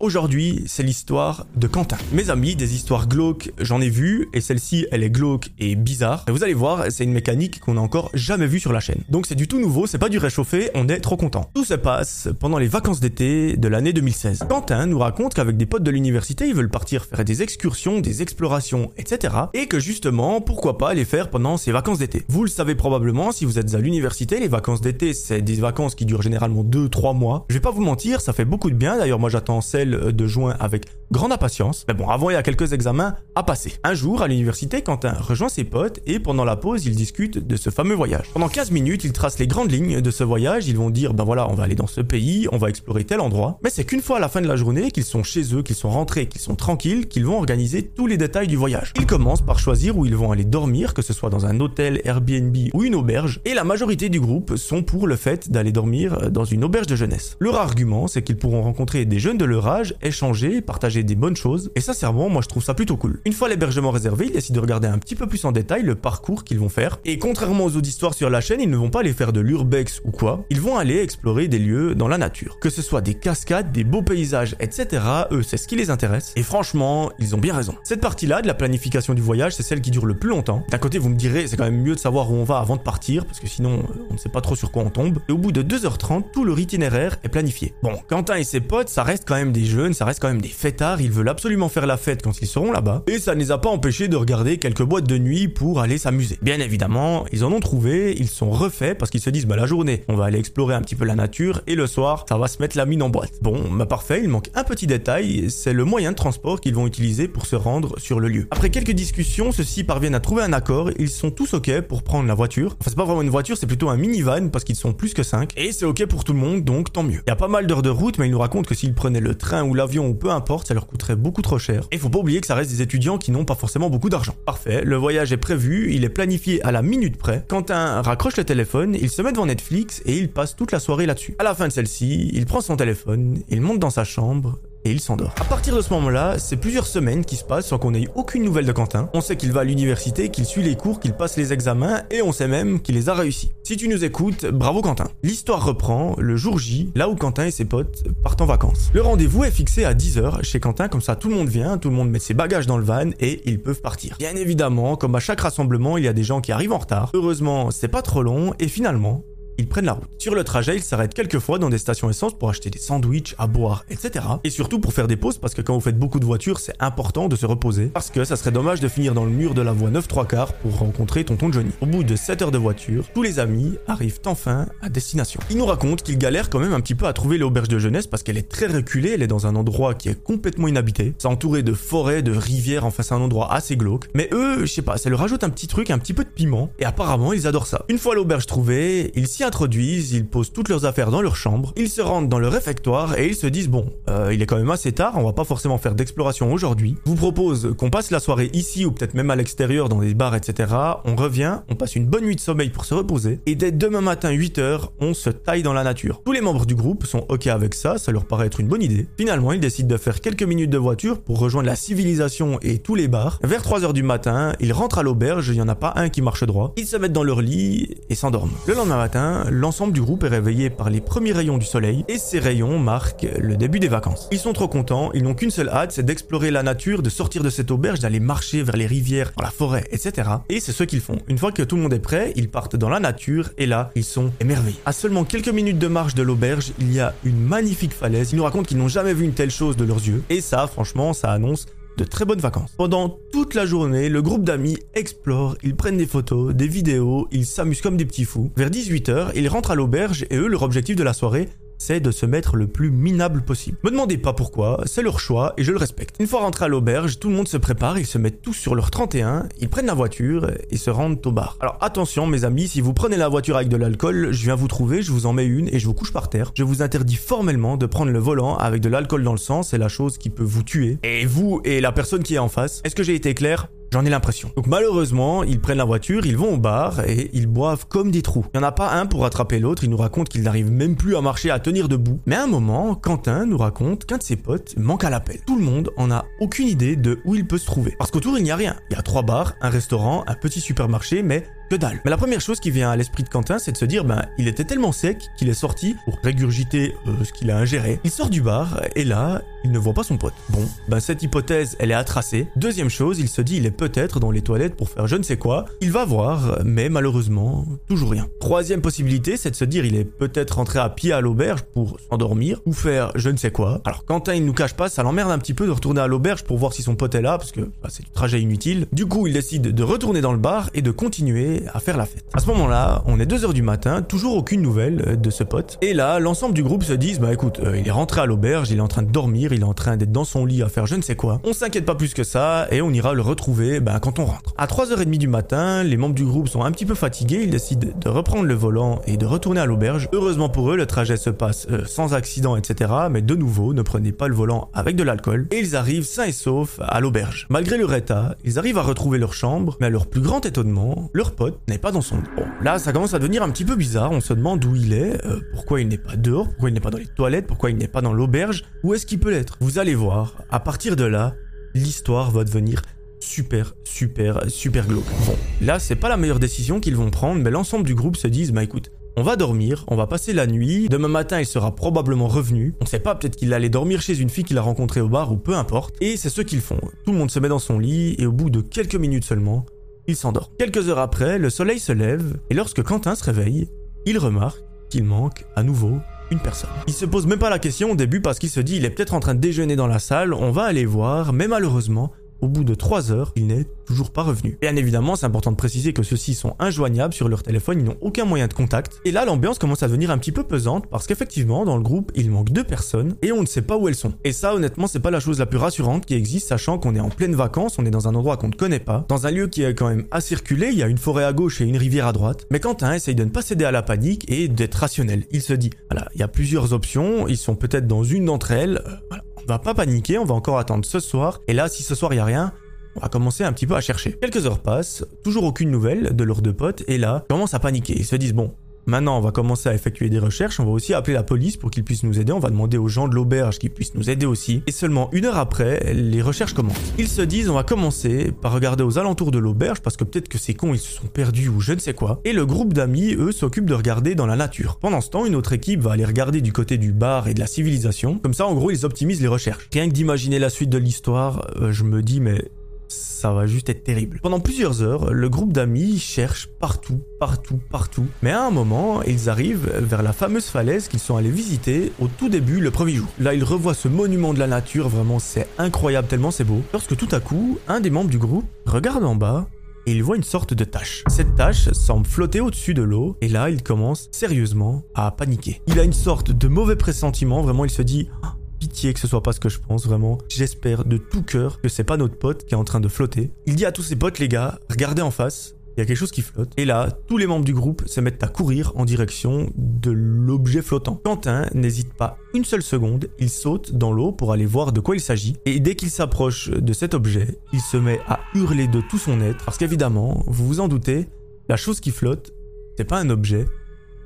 Aujourd'hui, c'est l'histoire de Quentin. Mes amis, des histoires glauques, j'en ai vu, et celle-ci, elle est glauque et bizarre. Et vous allez voir, c'est une mécanique qu'on n'a encore jamais vue sur la chaîne. Donc c'est du tout nouveau, c'est pas du réchauffé, on est trop content. Tout se passe pendant les vacances d'été de l'année 2016. Quentin nous raconte qu'avec des potes de l'université, ils veulent partir faire des excursions, des explorations, etc. Et que justement, pourquoi pas les faire pendant ces vacances d'été. Vous le savez probablement, si vous êtes à l'université, les vacances d'été, c'est des vacances qui durent généralement 2-3 mois. Je vais pas vous mentir, ça fait beaucoup de bien. D'ailleurs, moi j'attends celle de juin avec grande impatience. Mais bon, avant, il y a quelques examens à passer. Un jour, à l'université, Quentin rejoint ses potes et pendant la pause, ils discutent de ce fameux voyage. Pendant 15 minutes, ils tracent les grandes lignes de ce voyage. Ils vont dire, ben voilà, on va aller dans ce pays, on va explorer tel endroit. Mais c'est qu'une fois à la fin de la journée, qu'ils sont chez eux, qu'ils sont rentrés, qu'ils sont tranquilles, qu'ils vont organiser tous les détails du voyage. Ils commencent par choisir où ils vont aller dormir, que ce soit dans un hôtel, Airbnb ou une auberge. Et la majorité du groupe sont pour le fait d'aller dormir dans une auberge de jeunesse. Leur argument, c'est qu'ils pourront rencontrer des jeunes de leur âge, échanger, partager des bonnes choses. Et sincèrement, moi je trouve ça plutôt cool. Une fois l'hébergement réservé, ils décident de regarder un petit peu plus en détail le parcours qu'ils vont faire. Et contrairement aux autres histoires sur la chaîne, ils ne vont pas aller faire de l'urbex ou quoi. Ils vont aller explorer des lieux dans la nature. Que ce soit des cascades, des beaux paysages, etc. Eux, c'est ce qui les intéresse. Et franchement, ils ont bien raison. Cette partie-là de la planification du voyage, c'est celle qui dure le plus longtemps. D'un côté, vous me direz, c'est quand même mieux de savoir où on va avant de partir, parce que sinon, on ne sait pas trop sur quoi on tombe. Et au bout de 2h30, tout leur itinéraire est planifié. Bon, Quentin et ses potes, ça reste quand même des jeunes, ça reste quand même des fêtards, ils veulent absolument faire la fête quand ils seront là-bas, et ça ne les a pas empêchés de regarder quelques boîtes de nuit pour aller s'amuser. Bien évidemment, ils en ont trouvé, ils sont refaits parce qu'ils se disent, bah la journée, on va aller explorer un petit peu la nature, et le soir, ça va se mettre la mine en boîte. Bon, bah parfait, il manque un petit détail, c'est le moyen de transport qu'ils vont utiliser pour se rendre sur le lieu. Après quelques discussions, ceux-ci parviennent à trouver un accord, ils sont tous ok pour prendre la voiture. Enfin, c'est pas vraiment une voiture, c'est plutôt un minivan parce qu'ils sont plus que 5, et c'est ok pour tout le monde, donc tant mieux. Il y a pas mal d'heures de route, mais ils nous racontent que s'ils prenaient le train ou l'avion ou peu importe, ça leur coûterait beaucoup trop cher. Et faut pas oublier que ça reste des étudiants qui n'ont pas forcément beaucoup d'argent. Parfait, le voyage est prévu, il est planifié à la minute près. Quentin raccroche le téléphone, il se met devant Netflix et il passe toute la soirée là-dessus. À la fin de celle-ci, il prend son téléphone, il monte dans sa chambre, et il s'endort. À partir de ce moment-là, c'est plusieurs semaines qui se passent sans qu'on ait aucune nouvelle de Quentin. On sait qu'il va à l'université, qu'il suit les cours, qu'il passe les examens et on sait même qu'il les a réussis. Si tu nous écoutes, bravo Quentin. L'histoire reprend le jour J, là où Quentin et ses potes partent en vacances. Le rendez-vous est fixé à 10h chez Quentin, comme ça tout le monde vient, tout le monde met ses bagages dans le van et ils peuvent partir. Bien évidemment, comme à chaque rassemblement, il y a des gens qui arrivent en retard. Heureusement, c'est pas trop long et finalement, ils prennent la route. Sur le trajet, ils s'arrêtent quelques fois dans des stations essence pour acheter des sandwichs, à boire, etc. Et surtout pour faire des pauses parce que quand vous faites beaucoup de voitures, c'est important de se reposer parce que ça serait dommage de finir dans le mur de la voie 9 3 quarts pour rencontrer tonton Johnny. Au bout de 7 heures de voiture, tous les amis arrivent enfin à destination. Ils nous racontent qu'ils galèrent quand même un petit peu à trouver l'auberge de jeunesse parce qu'elle est très reculée, elle est dans un endroit qui est complètement inhabité. C'est entouré de forêts, de rivières, enfin c'est un endroit assez glauque. Mais eux, je sais pas, ça leur rajoute un petit truc, un petit peu de piment et apparemment ils adorent ça. Une fois l'auberge trouvée, ils s'y introduisent, ils posent toutes leurs affaires dans leur chambre, ils se rendent dans le réfectoire et ils se disent bon, euh, il est quand même assez tard, on va pas forcément faire d'exploration aujourd'hui. Je vous propose qu'on passe la soirée ici ou peut-être même à l'extérieur dans des bars, etc. On revient, on passe une bonne nuit de sommeil pour se reposer et dès demain matin 8h, on se taille dans la nature. Tous les membres du groupe sont ok avec ça, ça leur paraît être une bonne idée. Finalement, ils décident de faire quelques minutes de voiture pour rejoindre la civilisation et tous les bars. Vers 3h du matin, ils rentrent à l'auberge, il y en a pas un qui marche droit. Ils se mettent dans leur lit et s'endorment. Le lendemain matin, l'ensemble du groupe est réveillé par les premiers rayons du soleil et ces rayons marquent le début des vacances. Ils sont trop contents, ils n'ont qu'une seule hâte, c'est d'explorer la nature, de sortir de cette auberge, d'aller marcher vers les rivières, dans la forêt, etc. Et c'est ce qu'ils font. Une fois que tout le monde est prêt, ils partent dans la nature et là, ils sont émerveillés. À seulement quelques minutes de marche de l'auberge, il y a une magnifique falaise. Ils nous racontent qu'ils n'ont jamais vu une telle chose de leurs yeux. Et ça, franchement, ça annonce de très bonnes vacances. Pendant toute la journée, le groupe d'amis explore, ils prennent des photos, des vidéos, ils s'amusent comme des petits fous. Vers 18h, ils rentrent à l'auberge et eux, leur objectif de la soirée, c'est de se mettre le plus minable possible. Me demandez pas pourquoi, c'est leur choix et je le respecte. Une fois rentré à l'auberge, tout le monde se prépare, ils se mettent tous sur leur 31, ils prennent la voiture et se rendent au bar. Alors attention mes amis, si vous prenez la voiture avec de l'alcool, je viens vous trouver, je vous en mets une et je vous couche par terre. Je vous interdis formellement de prendre le volant avec de l'alcool dans le sang, c'est la chose qui peut vous tuer. Et vous et la personne qui est en face, est-ce que j'ai été clair? J'en ai l'impression. Donc malheureusement, ils prennent la voiture, ils vont au bar et ils boivent comme des trous. Il n'y en a pas un pour rattraper l'autre, il nous raconte qu'il n'arrive même plus à marcher, à tenir debout. Mais à un moment, Quentin nous raconte qu'un de ses potes manque à l'appel. Tout le monde en a aucune idée de où il peut se trouver. Parce qu'autour il n'y a rien. Il y a trois bars, un restaurant, un petit supermarché, mais que dalle. Mais la première chose qui vient à l'esprit de Quentin, c'est de se dire, ben, il était tellement sec qu'il est sorti pour régurgiter euh, ce qu'il a ingéré. Il sort du bar et là, il ne voit pas son pote. Bon, ben cette hypothèse, elle est à tracer. Deuxième chose, il se dit il est peut-être dans les toilettes pour faire je ne sais quoi. Il va voir, mais malheureusement, toujours rien. Troisième possibilité, c'est de se dire il est peut-être rentré à pied à l'auberge pour s'endormir ou faire je ne sais quoi. Alors Quentin, il nous cache pas, ça l'emmerde un petit peu de retourner à l'auberge pour voir si son pote est là, parce que bah, c'est du trajet inutile. Du coup, il décide de retourner dans le bar et de continuer à faire la fête. À ce moment-là, on est 2h du matin, toujours aucune nouvelle euh, de ce pote. Et là, l'ensemble du groupe se dit bah écoute, euh, il est rentré à l'auberge, il est en train de dormir, il est en train d'être dans son lit à faire je ne sais quoi. On s'inquiète pas plus que ça et on ira le retrouver bah, quand on rentre. À 3h30 du matin, les membres du groupe sont un petit peu fatigués, ils décident de reprendre le volant et de retourner à l'auberge. Heureusement pour eux, le trajet se passe euh, sans accident, etc. Mais de nouveau, ne prenez pas le volant avec de l'alcool. Et ils arrivent sains et saufs à l'auberge. Malgré leur état, ils arrivent à retrouver leur chambre, mais à leur plus grand étonnement, leur pote n'est pas dans son. Bon, là, ça commence à devenir un petit peu bizarre. On se demande où il est, euh, pourquoi il n'est pas dehors, pourquoi il n'est pas dans les toilettes, pourquoi il n'est pas dans l'auberge, où est-ce qu'il peut l'être? Vous allez voir, à partir de là, l'histoire va devenir super, super, super glauque. Bon, là, c'est pas la meilleure décision qu'ils vont prendre, mais l'ensemble du groupe se disent, bah écoute, on va dormir, on va passer la nuit, demain matin il sera probablement revenu, on sait pas, peut-être qu'il allait dormir chez une fille qu'il a rencontrée au bar ou peu importe, et c'est ce qu'ils font. Tout le monde se met dans son lit, et au bout de quelques minutes seulement, il s'endort. Quelques heures après, le soleil se lève, et lorsque Quentin se réveille, il remarque qu'il manque à nouveau une personne. Il se pose même pas la question au début parce qu'il se dit il est peut-être en train de déjeuner dans la salle, on va aller voir, mais malheureusement, au bout de 3 heures, il n'est toujours pas revenu. Bien évidemment, c'est important de préciser que ceux-ci sont injoignables sur leur téléphone, ils n'ont aucun moyen de contact. Et là, l'ambiance commence à devenir un petit peu pesante parce qu'effectivement, dans le groupe, il manque deux personnes et on ne sait pas où elles sont. Et ça, honnêtement, c'est pas la chose la plus rassurante qui existe, sachant qu'on est en pleine vacances, on est dans un endroit qu'on ne connaît pas, dans un lieu qui est quand même à circuler, il y a une forêt à gauche et une rivière à droite. Mais Quentin essaye de ne pas céder à la panique et d'être rationnel. Il se dit, voilà, il y a plusieurs options, ils sont peut-être dans une d'entre elles, euh, voilà, on va pas paniquer, on va encore attendre ce soir. Et là, si ce soir il y a rien, on va commencer un petit peu à chercher. Quelques heures passent, toujours aucune nouvelle de leurs deux potes, et là, commencent à paniquer. Ils se disent, bon, Maintenant, on va commencer à effectuer des recherches, on va aussi appeler la police pour qu'ils puissent nous aider, on va demander aux gens de l'auberge qu'ils puissent nous aider aussi. Et seulement une heure après, les recherches commencent. Ils se disent, on va commencer par regarder aux alentours de l'auberge, parce que peut-être que ces cons, ils se sont perdus ou je ne sais quoi. Et le groupe d'amis, eux, s'occupent de regarder dans la nature. Pendant ce temps, une autre équipe va aller regarder du côté du bar et de la civilisation. Comme ça, en gros, ils optimisent les recherches. Rien que d'imaginer la suite de l'histoire, euh, je me dis, mais ça va juste être terrible. Pendant plusieurs heures, le groupe d'amis cherche partout, partout, partout. Mais à un moment, ils arrivent vers la fameuse falaise qu'ils sont allés visiter au tout début le premier jour. Là, ils revoient ce monument de la nature, vraiment c'est incroyable tellement c'est beau. Lorsque tout à coup, un des membres du groupe regarde en bas et il voit une sorte de tache. Cette tache semble flotter au-dessus de l'eau, et là il commence sérieusement à paniquer. Il a une sorte de mauvais pressentiment, vraiment il se dit Pitié que ce soit pas ce que je pense, vraiment. J'espère de tout cœur que c'est pas notre pote qui est en train de flotter. Il dit à tous ses potes, les gars, regardez en face, il y a quelque chose qui flotte. Et là, tous les membres du groupe se mettent à courir en direction de l'objet flottant. Quentin n'hésite pas une seule seconde, il saute dans l'eau pour aller voir de quoi il s'agit. Et dès qu'il s'approche de cet objet, il se met à hurler de tout son être. Parce qu'évidemment, vous vous en doutez, la chose qui flotte, c'est pas un objet,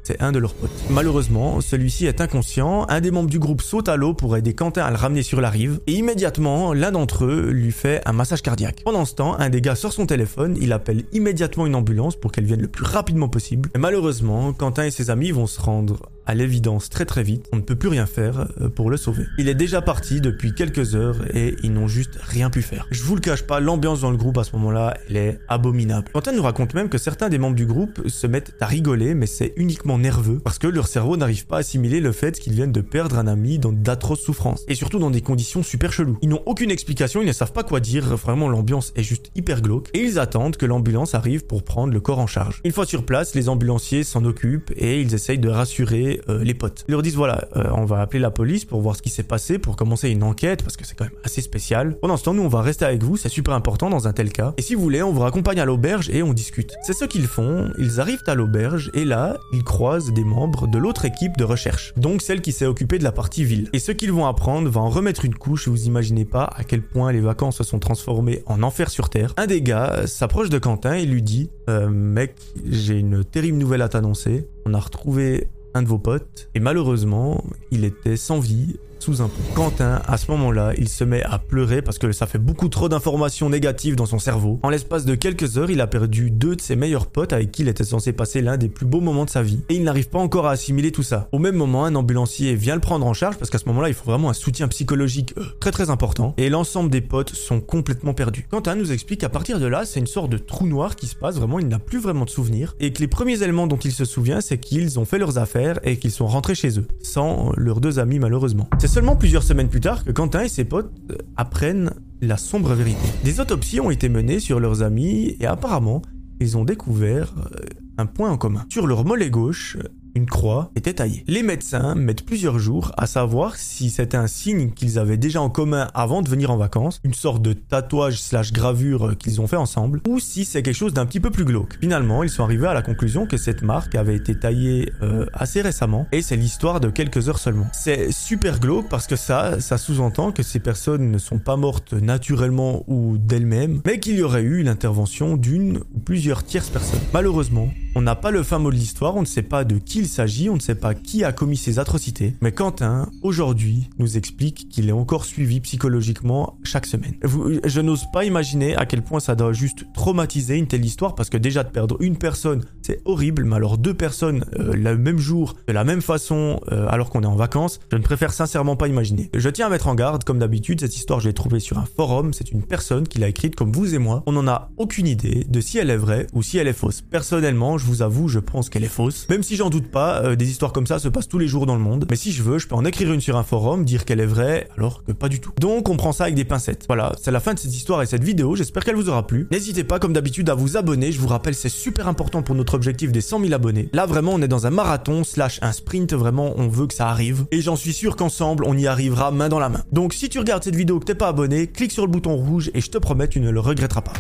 c'est un de leurs potes. Malheureusement, celui-ci est inconscient, un des membres du groupe saute à l'eau pour aider Quentin à le ramener sur la rive, et immédiatement, l'un d'entre eux lui fait un massage cardiaque. Pendant ce temps, un des gars sort son téléphone, il appelle immédiatement une ambulance pour qu'elle vienne le plus rapidement possible. Et malheureusement, Quentin et ses amis vont se rendre à l'évidence très très vite, on ne peut plus rien faire euh, pour le sauver. Il est déjà parti depuis quelques heures et ils n'ont juste rien pu faire. Je vous le cache pas, l'ambiance dans le groupe à ce moment-là, elle est abominable. Quentin nous raconte même que certains des membres du groupe se mettent à rigoler, mais c'est uniquement nerveux parce que leur cerveau n'arrive pas à assimiler le fait qu'ils viennent de perdre un ami dans d'atroces souffrances et surtout dans des conditions super cheloues. Ils n'ont aucune explication, ils ne savent pas quoi dire, vraiment l'ambiance est juste hyper glauque et ils attendent que l'ambulance arrive pour prendre le corps en charge. Une fois sur place, les ambulanciers s'en occupent et ils essayent de rassurer euh, les potes. Ils leur disent voilà, euh, on va appeler la police pour voir ce qui s'est passé, pour commencer une enquête, parce que c'est quand même assez spécial. Pendant ce temps, nous, on va rester avec vous, c'est super important dans un tel cas. Et si vous voulez, on vous raccompagne à l'auberge et on discute. C'est ce qu'ils font, ils arrivent à l'auberge et là, ils croisent des membres de l'autre équipe de recherche, donc celle qui s'est occupée de la partie ville. Et ce qu'ils vont apprendre va en remettre une couche, vous imaginez pas à quel point les vacances se sont transformées en enfer sur Terre. Un des gars s'approche de Quentin et lui dit euh, Mec, j'ai une terrible nouvelle à t'annoncer. On a retrouvé un de vos potes, et malheureusement, il était sans vie, sous un. Quentin, à ce moment-là, il se met à pleurer parce que ça fait beaucoup trop d'informations négatives dans son cerveau. En l'espace de quelques heures, il a perdu deux de ses meilleurs potes avec qui il était censé passer l'un des plus beaux moments de sa vie. Et il n'arrive pas encore à assimiler tout ça. Au même moment, un ambulancier vient le prendre en charge parce qu'à ce moment-là, il faut vraiment un soutien psychologique euh, très très important. Et l'ensemble des potes sont complètement perdus. Quentin nous explique qu'à partir de là, c'est une sorte de trou noir qui se passe. Vraiment, il n'a plus vraiment de souvenirs. Et que les premiers éléments dont il se souvient, c'est qu'ils ont fait leurs affaires et qu'ils sont rentrés chez eux. Sans leurs deux amis, malheureusement. Seulement plusieurs semaines plus tard que Quentin et ses potes euh, apprennent la sombre vérité. Des autopsies ont été menées sur leurs amis et apparemment, ils ont découvert euh, un point en commun. Sur leur mollet gauche, une croix était taillée. Les médecins mettent plusieurs jours à savoir si c'était un signe qu'ils avaient déjà en commun avant de venir en vacances, une sorte de tatouage slash gravure qu'ils ont fait ensemble, ou si c'est quelque chose d'un petit peu plus glauque. Finalement, ils sont arrivés à la conclusion que cette marque avait été taillée euh, assez récemment, et c'est l'histoire de quelques heures seulement. C'est super glauque parce que ça, ça sous-entend que ces personnes ne sont pas mortes naturellement ou d'elles-mêmes, mais qu'il y aurait eu l'intervention d'une ou plusieurs tierces personnes. Malheureusement, on n'a pas le fin mot de l'histoire, on ne sait pas de qui il s'agit, on ne sait pas qui a commis ces atrocités, mais Quentin, aujourd'hui, nous explique qu'il est encore suivi psychologiquement chaque semaine. je n'ose pas imaginer à quel point ça doit juste traumatiser une telle histoire, parce que déjà de perdre une personne, c'est horrible, mais alors deux personnes euh, le même jour, de la même façon, euh, alors qu'on est en vacances, je ne préfère sincèrement pas imaginer. Je tiens à mettre en garde, comme d'habitude, cette histoire je l'ai trouvée sur un forum, c'est une personne qui l'a écrite comme vous et moi, on n'en a aucune idée de si elle est vraie ou si elle est fausse. Personnellement, je vous avoue, je pense qu'elle est fausse. Même si j'en doute pas, euh, des histoires comme ça se passent tous les jours dans le monde. Mais si je veux, je peux en écrire une sur un forum, dire qu'elle est vraie, alors que pas du tout. Donc on prend ça avec des pincettes. Voilà, c'est la fin de cette histoire et cette vidéo, j'espère qu'elle vous aura plu. N'hésitez pas comme d'habitude à vous abonner, je vous rappelle c'est super important pour objectif des 100 000 abonnés. Là vraiment on est dans un marathon slash un sprint, vraiment on veut que ça arrive. Et j'en suis sûr qu'ensemble on y arrivera main dans la main. Donc si tu regardes cette vidéo que t'es pas abonné, clique sur le bouton rouge et je te promets tu ne le regretteras pas.